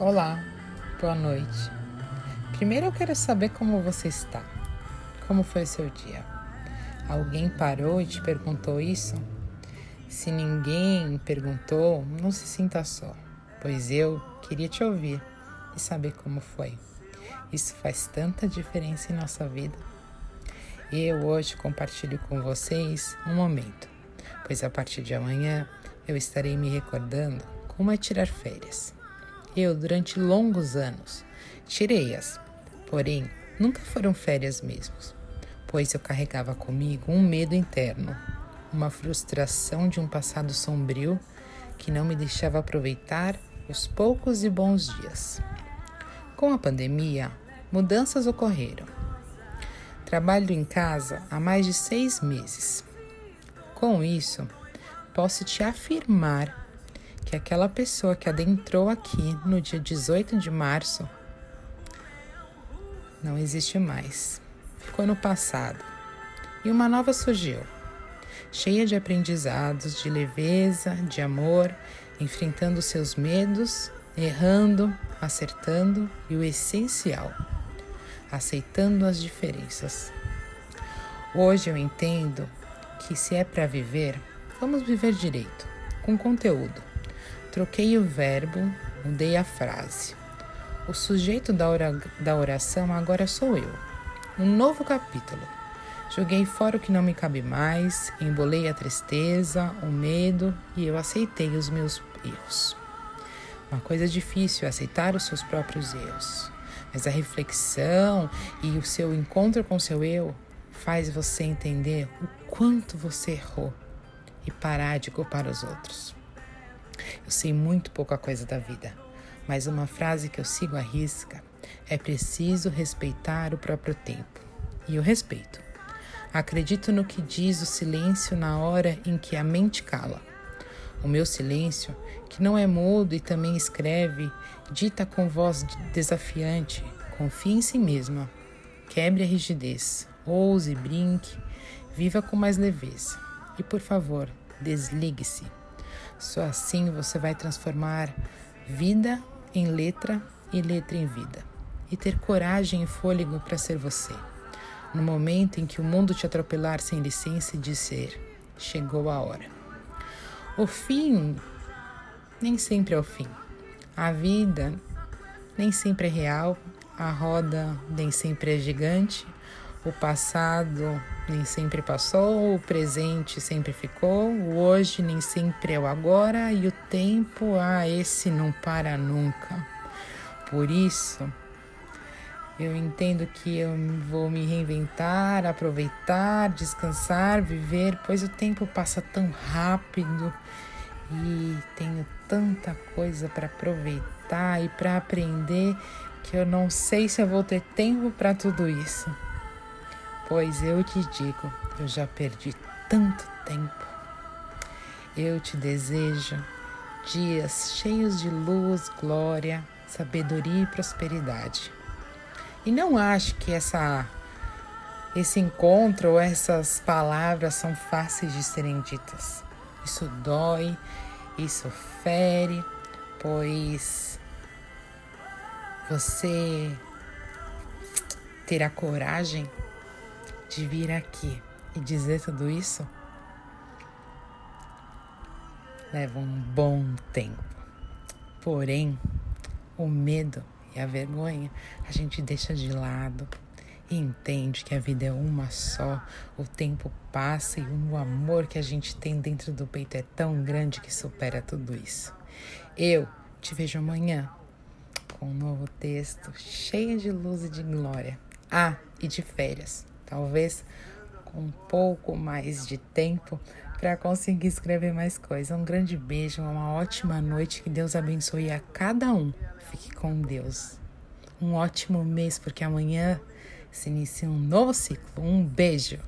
Olá, boa noite. Primeiro eu quero saber como você está. Como foi o seu dia? Alguém parou e te perguntou isso? Se ninguém perguntou, não se sinta só, pois eu queria te ouvir e saber como foi. Isso faz tanta diferença em nossa vida. Eu hoje compartilho com vocês um momento, pois a partir de amanhã eu estarei me recordando como é tirar férias. Eu, durante longos anos, tirei-as, porém, nunca foram férias mesmo, pois eu carregava comigo um medo interno, uma frustração de um passado sombrio que não me deixava aproveitar os poucos e bons dias. Com a pandemia, mudanças ocorreram. Trabalho em casa há mais de seis meses. Com isso, posso te afirmar que aquela pessoa que adentrou aqui no dia 18 de março não existe mais. Ficou no passado. E uma nova surgiu, cheia de aprendizados, de leveza, de amor, enfrentando seus medos, errando, acertando e o essencial, aceitando as diferenças. Hoje eu entendo que se é para viver, vamos viver direito, com conteúdo Troquei o verbo, mudei a frase. O sujeito da oração agora sou eu. Um novo capítulo. Joguei fora o que não me cabe mais, embolei a tristeza, o medo e eu aceitei os meus erros. Uma coisa difícil é aceitar os seus próprios erros, mas a reflexão e o seu encontro com seu eu faz você entender o quanto você errou e parar de culpar os outros. Eu sei muito pouca coisa da vida, mas uma frase que eu sigo à risca é preciso respeitar o próprio tempo. E eu respeito. Acredito no que diz o silêncio na hora em que a mente cala. O meu silêncio, que não é mudo e também escreve, dita com voz desafiante: confie em si mesma, quebre a rigidez, ouse, brinque, viva com mais leveza. E por favor, desligue-se. Só assim você vai transformar vida em letra e letra em vida. E ter coragem e fôlego para ser você. No momento em que o mundo te atropelar sem licença e dizer: chegou a hora. O fim nem sempre é o fim. A vida nem sempre é real, a roda nem sempre é gigante, o passado nem sempre passou, o presente sempre ficou, o hoje nem sempre é o agora e o tempo, ah, esse não para nunca. Por isso, eu entendo que eu vou me reinventar, aproveitar, descansar, viver, pois o tempo passa tão rápido e tenho tanta coisa para aproveitar e para aprender que eu não sei se eu vou ter tempo para tudo isso. Pois eu te digo, eu já perdi tanto tempo. Eu te desejo dias cheios de luz, glória, sabedoria e prosperidade. E não acho que essa esse encontro ou essas palavras são fáceis de serem ditas. Isso dói, isso fere, pois você terá coragem de vir aqui e dizer tudo isso leva um bom tempo. Porém, o medo e a vergonha a gente deixa de lado e entende que a vida é uma só, o tempo passa e o amor que a gente tem dentro do peito é tão grande que supera tudo isso. Eu te vejo amanhã com um novo texto cheio de luz e de glória. Ah, e de férias talvez com um pouco mais de tempo para conseguir escrever mais coisas. Um grande beijo, uma ótima noite, que Deus abençoe a cada um. Fique com Deus. Um ótimo mês, porque amanhã se inicia um novo ciclo. Um beijo.